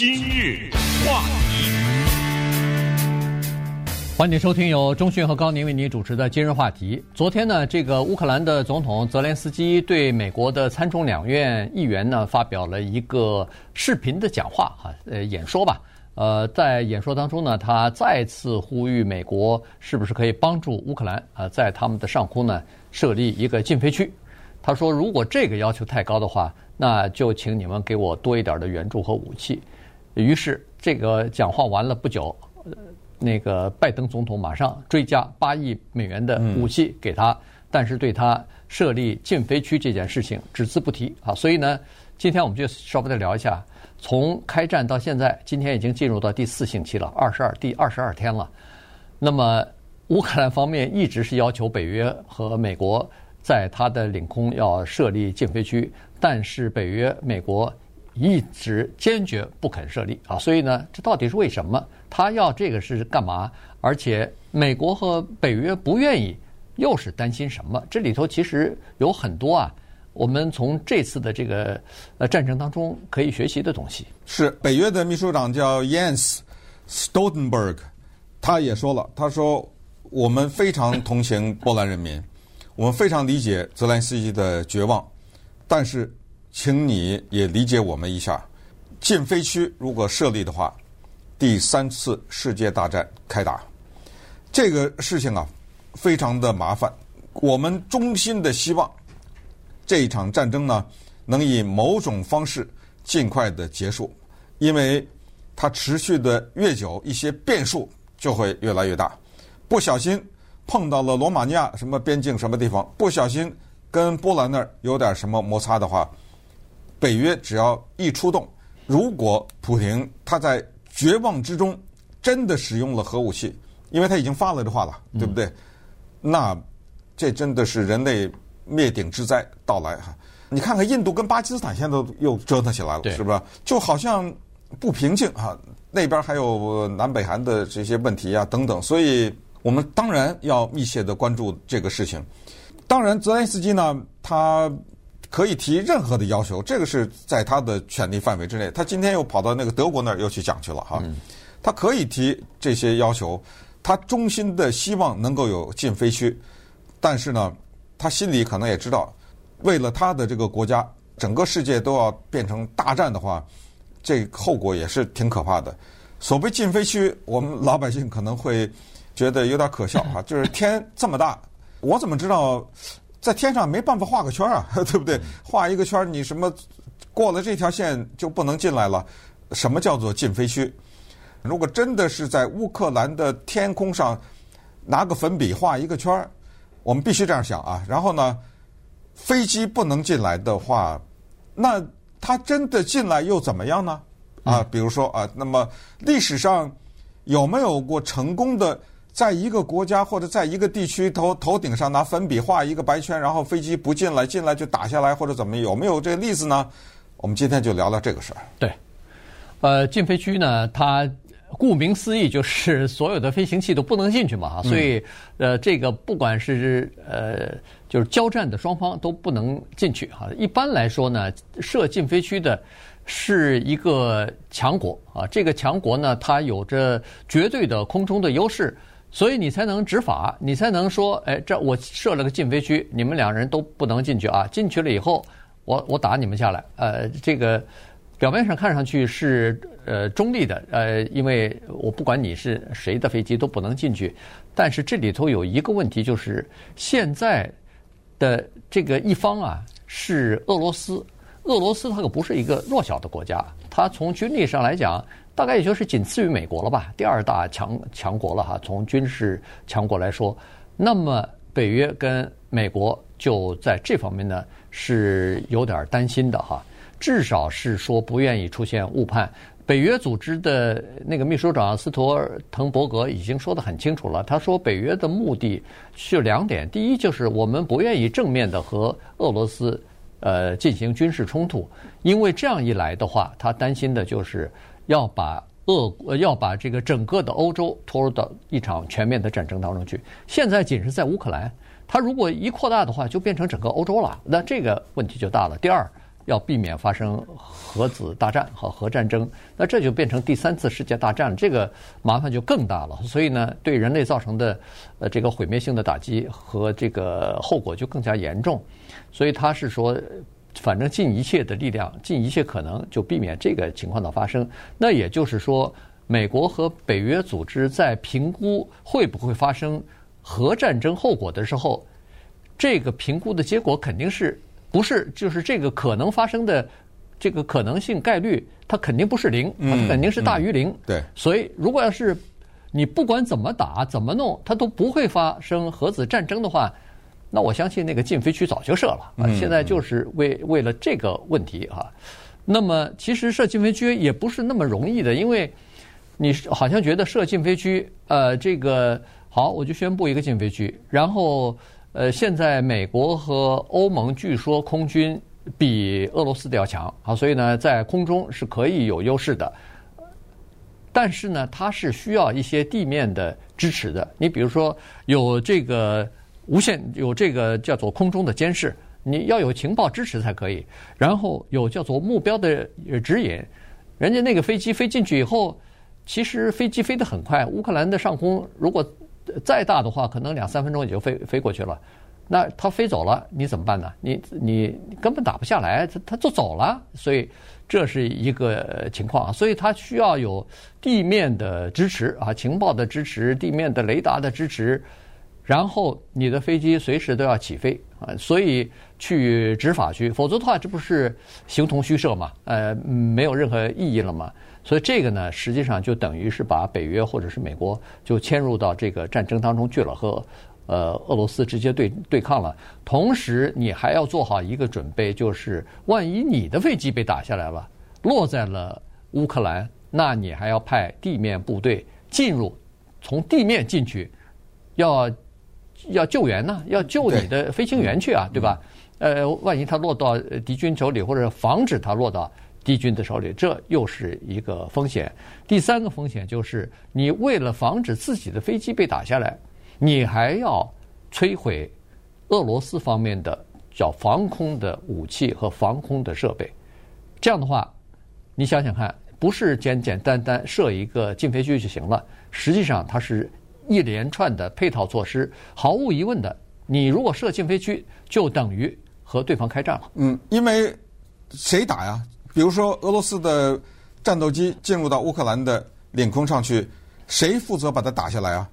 今日话题，欢迎收听由中讯和高宁为您主持的今日话题。昨天呢，这个乌克兰的总统泽连斯基对美国的参众两院议员呢发表了一个视频的讲话，哈，呃，演说吧。呃，在演说当中呢，他再次呼吁美国是不是可以帮助乌克兰啊，在他们的上空呢设立一个禁飞区。他说，如果这个要求太高的话，那就请你们给我多一点的援助和武器。于是，这个讲话完了不久，那个拜登总统马上追加八亿美元的武器给他，但是对他设立禁飞区这件事情只字不提啊。所以呢，今天我们就稍微的聊一下，从开战到现在，今天已经进入到第四星期了，二十二第二十二天了。那么，乌克兰方面一直是要求北约和美国在他的领空要设立禁飞区。但是北约、美国一直坚决不肯设立啊，所以呢，这到底是为什么？他要这个是干嘛？而且美国和北约不愿意，又是担心什么？这里头其实有很多啊，我们从这次的这个呃战争当中可以学习的东西。是北约的秘书长叫 Jens Stoltenberg，他也说了，他说我们非常同情波兰人民，我们非常理解泽连斯基的绝望。但是，请你也理解我们一下，禁飞区如果设立的话，第三次世界大战开打，这个事情啊，非常的麻烦。我们衷心的希望这一场战争呢，能以某种方式尽快的结束，因为它持续的越久，一些变数就会越来越大。不小心碰到了罗马尼亚什么边境什么地方，不小心。跟波兰那儿有点什么摩擦的话，北约只要一出动，如果普京他在绝望之中真的使用了核武器，因为他已经发了这话了，对不对？嗯、那这真的是人类灭顶之灾到来哈！你看看印度跟巴基斯坦现在都又折腾起来了，是不是？就好像不平静哈，那边还有南北韩的这些问题啊等等，所以我们当然要密切的关注这个事情。当然，泽连斯基呢，他可以提任何的要求，这个是在他的权力范围之内。他今天又跑到那个德国那儿又去讲去了哈，他可以提这些要求，他衷心的希望能够有禁飞区，但是呢，他心里可能也知道，为了他的这个国家，整个世界都要变成大战的话，这后果也是挺可怕的。所谓禁飞区，我们老百姓可能会觉得有点可笑哈，就是天这么大。我怎么知道，在天上没办法画个圈啊，对不对？画一个圈，你什么过了这条线就不能进来了？什么叫做禁飞区？如果真的是在乌克兰的天空上拿个粉笔画一个圈，我们必须这样想啊。然后呢，飞机不能进来的话，那它真的进来又怎么样呢？啊，比如说啊，那么历史上有没有过成功的？在一个国家或者在一个地区头头顶上拿粉笔画一个白圈，然后飞机不进来，进来就打下来或者怎么？有没有这个例子呢？我们今天就聊聊这个事儿。对，呃，禁飞区呢，它顾名思义就是所有的飞行器都不能进去嘛，所以呃，这个不管是呃，就是交战的双方都不能进去哈。一般来说呢，设禁飞区的是一个强国啊，这个强国呢，它有着绝对的空中的优势。所以你才能执法，你才能说，哎，这我设了个禁飞区，你们两人都不能进去啊！进去了以后，我我打你们下来。呃，这个表面上看上去是呃中立的，呃，因为我不管你是谁的飞机都不能进去。但是这里头有一个问题，就是现在的这个一方啊是俄罗斯，俄罗斯它可不是一个弱小的国家，它从军力上来讲。大概也就是仅次于美国了吧，第二大强强国了哈。从军事强国来说，那么北约跟美国就在这方面呢是有点担心的哈。至少是说不愿意出现误判。北约组织的那个秘书长斯托尔滕伯格已经说得很清楚了，他说北约的目的是两点：第一，就是我们不愿意正面的和俄罗斯呃进行军事冲突，因为这样一来的话，他担心的就是。要把俄要把这个整个的欧洲拖入到一场全面的战争当中去。现在仅是在乌克兰，他如果一扩大的话，就变成整个欧洲了，那这个问题就大了。第二，要避免发生核子大战和核战争，那这就变成第三次世界大战，这个麻烦就更大了。所以呢，对人类造成的呃这个毁灭性的打击和这个后果就更加严重。所以他是说，反正尽一切的力量，尽一切可能，就避免这个情况的发生。那也就是说，美国和北约组织在评估会不会发生核战争后果的时候，这个评估的结果肯定是不是就是这个可能发生的这个可能性概率，它肯定不是零，它肯定是大于零。嗯嗯、对，所以如果要是你不管怎么打怎么弄，它都不会发生核子战争的话。那我相信那个禁飞区早就设了啊，现在就是为为了这个问题啊。那么其实设禁飞区也不是那么容易的，因为你好像觉得设禁飞区，呃，这个好，我就宣布一个禁飞区，然后呃，现在美国和欧盟据说空军比俄罗斯的要强啊，所以呢，在空中是可以有优势的，但是呢，它是需要一些地面的支持的。你比如说有这个。无线有这个叫做空中的监视，你要有情报支持才可以。然后有叫做目标的指引，人家那个飞机飞进去以后，其实飞机飞得很快。乌克兰的上空如果再大的话，可能两三分钟也就飞飞过去了。那它飞走了，你怎么办呢？你你根本打不下来，它它就走了。所以这是一个情况，所以它需要有地面的支持啊，情报的支持，地面的雷达的支持。然后你的飞机随时都要起飞啊，所以去执法区，否则的话，这不是形同虚设嘛？呃，没有任何意义了嘛。所以这个呢，实际上就等于是把北约或者是美国就迁入到这个战争当中去了，和呃俄罗斯直接对对抗了。同时，你还要做好一个准备，就是万一你的飞机被打下来了，落在了乌克兰，那你还要派地面部队进入，从地面进去，要。要救援呢，要救你的飞行员去啊，对，对吧？呃，万一他落到敌军手里，或者防止他落到敌军的手里，这又是一个风险。第三个风险就是，你为了防止自己的飞机被打下来，你还要摧毁俄罗斯方面的叫防空的武器和防空的设备。这样的话，你想想看，不是简简单单设一个禁飞区就行了，实际上它是。一连串的配套措施，毫无疑问的，你如果设禁飞区，就等于和对方开战了。嗯，因为谁打呀？比如说俄罗斯的战斗机进入到乌克兰的领空上去，谁负责把它打下来啊？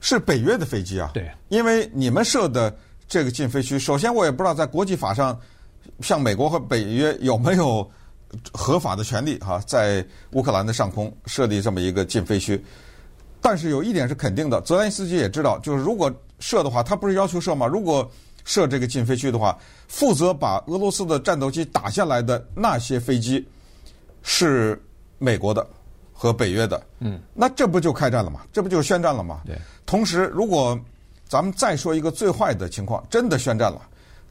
是北约的飞机啊。对，因为你们设的这个禁飞区，首先我也不知道在国际法上，像美国和北约有没有合法的权利哈，在乌克兰的上空设立这么一个禁飞区。但是有一点是肯定的，泽连斯基也知道，就是如果设的话，他不是要求设吗？如果设这个禁飞区的话，负责把俄罗斯的战斗机打下来的那些飞机是美国的和北约的。嗯，那这不就开战了吗？这不就宣战了吗？对。同时，如果咱们再说一个最坏的情况，真的宣战了，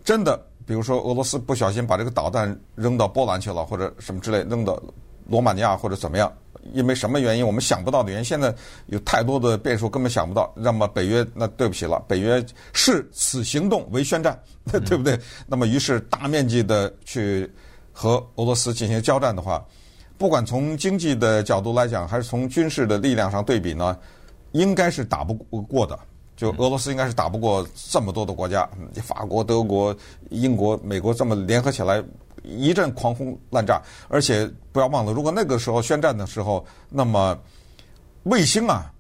真的，比如说俄罗斯不小心把这个导弹扔到波兰去了，或者什么之类，扔到罗马尼亚或者怎么样。因为什么原因？我们想不到的原因。现在有太多的变数，根本想不到。那么北约，那对不起了，北约视此行动为宣战，对不对？那么于是大面积的去和俄罗斯进行交战的话，不管从经济的角度来讲，还是从军事的力量上对比呢，应该是打不过的。就俄罗斯应该是打不过这么多的国家，法国、德国、英国、美国这么联合起来。一阵狂轰滥炸，而且不要忘了，如果那个时候宣战的时候，那么卫星啊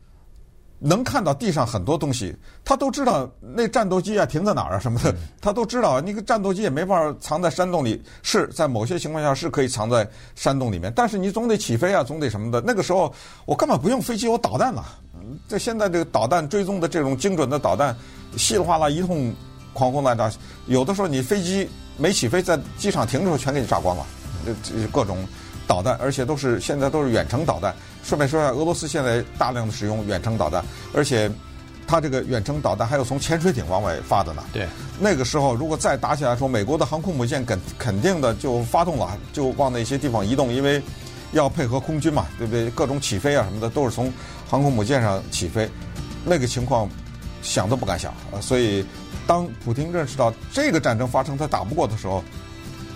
能看到地上很多东西，他都知道那战斗机啊停在哪儿啊什么的，他都知道。那个战斗机也没法藏在山洞里，是在某些情况下是可以藏在山洞里面，但是你总得起飞啊，总得什么的。那个时候我根本不用飞机，我导弹了。这现在这个导弹追踪的这种精准的导弹，稀里哗啦一通狂轰滥炸，有的时候你飞机。没起飞，在机场停的时候全给你炸光了，这这各种导弹，而且都是现在都是远程导弹。顺便说一下，俄罗斯现在大量的使用远程导弹，而且它这个远程导弹还有从潜水艇往外发的呢。对，那个时候如果再打起来说，美国的航空母舰肯肯定的就发动了，就往那些地方移动，因为要配合空军嘛，对不对？各种起飞啊什么的都是从航空母舰上起飞，那个情况想都不敢想啊，所以。当普京认识到这个战争发生他打不过的时候，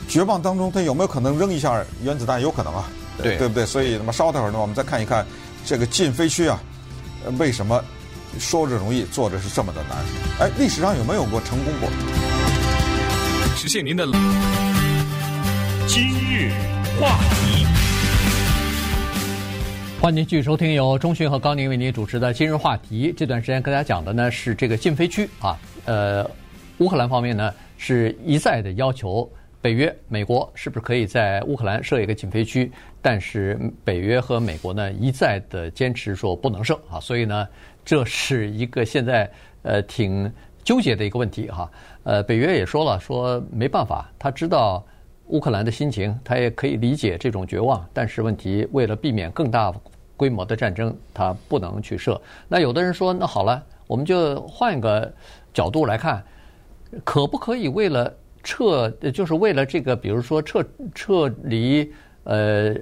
绝望当中，他有没有可能扔一下原子弹？有可能啊，对对不对？所以那么稍待会儿呢，我们再看一看这个禁飞区啊，为什么说着容易，做着是这么的难？哎，历史上有没有过成功过？实现您的今日话题。欢迎继续收听由中讯和高宁为您主持的今日话题。这段时间跟大家讲的呢是这个禁飞区啊，呃，乌克兰方面呢是一再的要求北约、美国是不是可以在乌克兰设一个禁飞区，但是北约和美国呢一再的坚持说不能设啊，所以呢这是一个现在呃挺纠结的一个问题哈。呃，北约也说了，说没办法，他知道。乌克兰的心情，他也可以理解这种绝望，但是问题为了避免更大规模的战争，他不能去设。那有的人说，那好了，我们就换一个角度来看，可不可以为了撤，就是为了这个，比如说撤撤离呃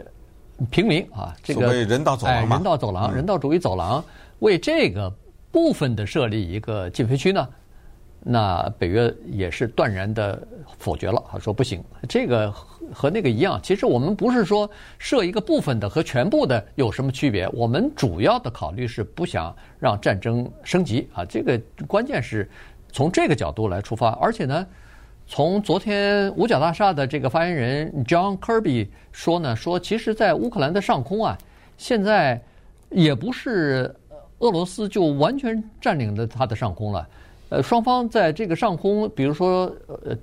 平民啊，这个人道走廊，人道走廊，人道主义走廊，为这个部分的设立一个禁飞区呢？那北约也是断然的否决了，他说不行，这个和那个一样。其实我们不是说设一个部分的和全部的有什么区别，我们主要的考虑是不想让战争升级啊。这个关键是从这个角度来出发。而且呢，从昨天五角大厦的这个发言人 John Kirby 说呢，说其实，在乌克兰的上空啊，现在也不是俄罗斯就完全占领了它的上空了。呃，双方在这个上空，比如说呃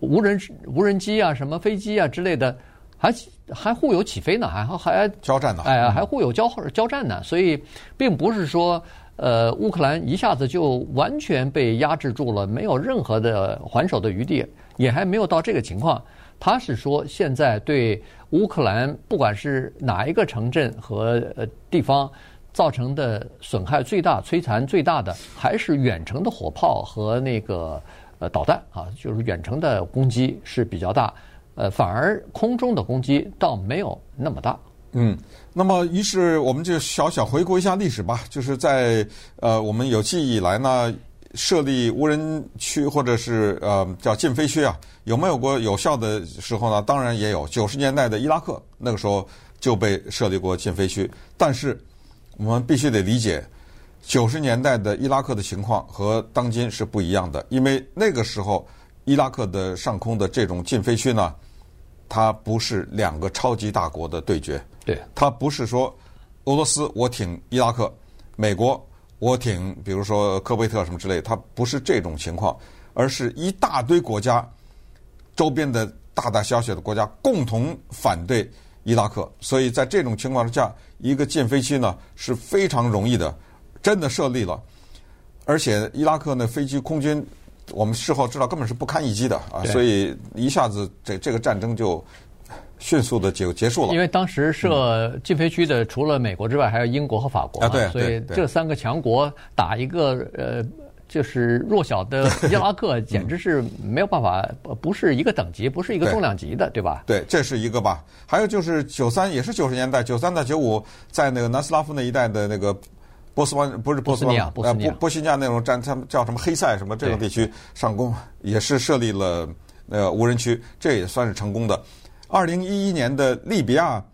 无人无人机啊、什么飞机啊之类的，还还互有起飞呢，还还交战呢，哎，还互有交交战呢。所以，并不是说呃乌克兰一下子就完全被压制住了，没有任何的还手的余地，也还没有到这个情况。他是说，现在对乌克兰不管是哪一个城镇和呃地方。造成的损害最大、摧残最大的，还是远程的火炮和那个呃导弹啊，就是远程的攻击是比较大，呃，反而空中的攻击倒没有那么大。嗯，那么于是我们就小小回顾一下历史吧，就是在呃我们有记忆以来呢，设立无人区或者是呃叫禁飞区啊，有没有过有效的时候呢？当然也有，九十年代的伊拉克那个时候就被设立过禁飞区，但是。我们必须得理解，九十年代的伊拉克的情况和当今是不一样的，因为那个时候伊拉克的上空的这种禁飞区呢，它不是两个超级大国的对决，对，它不是说俄罗斯我挺伊拉克，美国我挺，比如说科威特什么之类，它不是这种情况，而是一大堆国家周边的大大小小的国家共同反对。伊拉克，所以在这种情况之下，一个禁飞区呢是非常容易的，真的设立了，而且伊拉克呢飞机空军，我们事后知道根本是不堪一击的啊，所以一下子这这个战争就迅速的就结束了。因为当时设禁飞区的除了美国之外，还有英国和法国啊，对，所以这三个强国打一个呃。就是弱小的 伊拉克，简直是没有办法，不是一个等级，不是一个重量级的，对吧？对，这是一个吧。还有就是九三，也是九十年代，九三到九五，在那个南斯拉夫那一带的那个波斯湾，不是波斯湾，波斯尼亚，波西尼亚那种战，他们叫什么黑塞什么这个地区上攻，也是设立了呃无人区，这也算是成功的。二零一一年的利比亚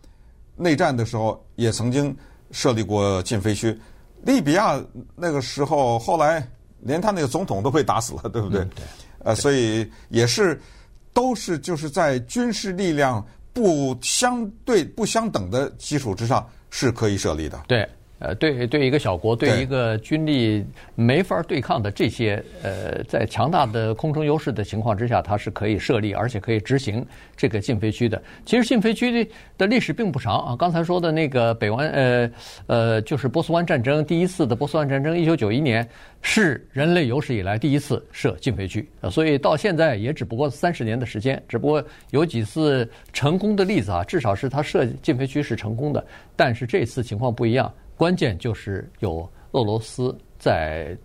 内战的时候，也曾经设立过禁飞区。利比亚那个时候后来。连他那个总统都被打死了，对不对？嗯、对。呃，所以也是，都是就是在军事力量不相对不相等的基础之上是可以设立的。对。呃，对，对一个小国，对一个军力没法对抗的这些，呃，在强大的空中优势的情况之下，它是可以设立，而且可以执行这个禁飞区的。其实禁飞区的历史并不长啊。刚才说的那个北湾，呃，呃，就是波斯湾战争，第一次的波斯湾战争，一九九一年是人类有史以来第一次设禁飞区，所以到现在也只不过三十年的时间，只不过有几次成功的例子啊，至少是它设禁飞区是成功的，但是这次情况不一样。关键就是有俄罗斯在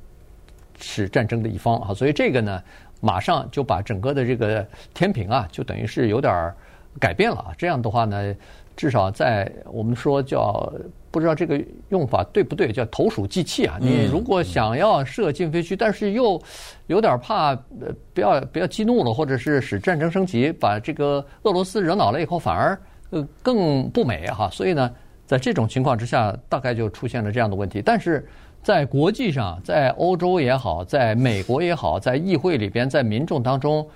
是战争的一方啊，所以这个呢，马上就把整个的这个天平啊，就等于是有点改变了啊。这样的话呢，至少在我们说叫不知道这个用法对不对，叫投鼠忌器啊。你如果想要设禁飞区，但是又有点怕，呃，不要不要激怒了，或者是使战争升级，把这个俄罗斯惹恼了以后，反而呃更不美哈。所以呢，在这种情况之下，大概就出现了这样的问题。但是在国际上，在欧洲也好，在美国也好，在议会里边，在民众当中，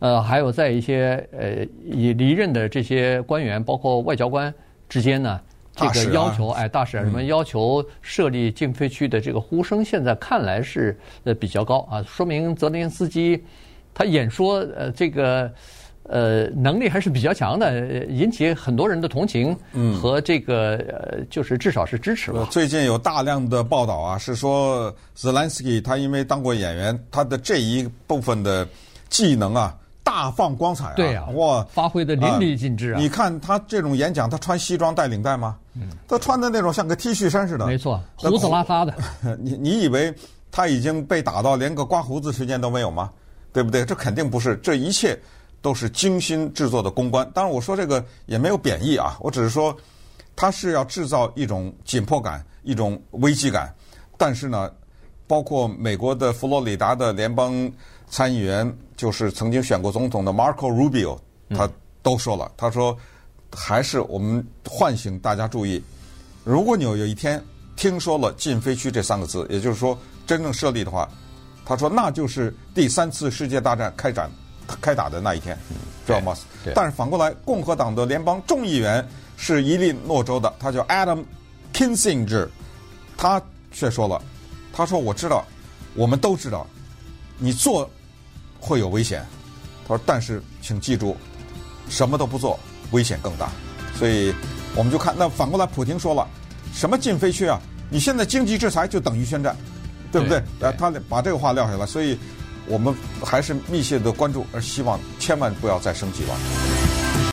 呃，还有在一些呃已离任的这些官员，包括外交官之间呢。这个要求，哎，大使啊什么要求设立禁飞区的这个呼声，现在看来是呃比较高啊，说明泽连斯基他演说呃这个呃能力还是比较强的，引起很多人的同情和这个呃就是至少是支持吧。最近有大量的报道啊，是说 Zelensky 他因为当过演员，他的这一部分的技能啊。大放光彩啊！对呀，哇，发挥的淋漓尽致啊！你看他这种演讲，他穿西装带领带吗？嗯，他穿的那种像个 T 恤衫似的。没错，胡子拉碴的。你你以为他已经被打到连个刮胡子时间都没有吗？对不对？这肯定不是，这一切都是精心制作的公关。当然，我说这个也没有贬义啊，我只是说他是要制造一种紧迫感、一种危机感。但是呢，包括美国的佛罗里达的联邦。参议员就是曾经选过总统的 Marco Rubio，他都说了，他说还是我们唤醒大家注意，如果你有有一天听说了禁飞区这三个字，也就是说真正设立的话，他说那就是第三次世界大战开展开打的那一天，知道吗？但是反过来，共和党的联邦众议员是伊利诺州的，他叫 Adam Kinzinger，他却说了，他说我知道，我们都知道，你做。会有危险，他说：“但是请记住，什么都不做，危险更大。所以我们就看，那反过来，普京说了，什么禁飞区啊？你现在经济制裁就等于宣战，对不对？呃，他把这个话撂下来，所以我们还是密切的关注，而希望千万不要再升级了。”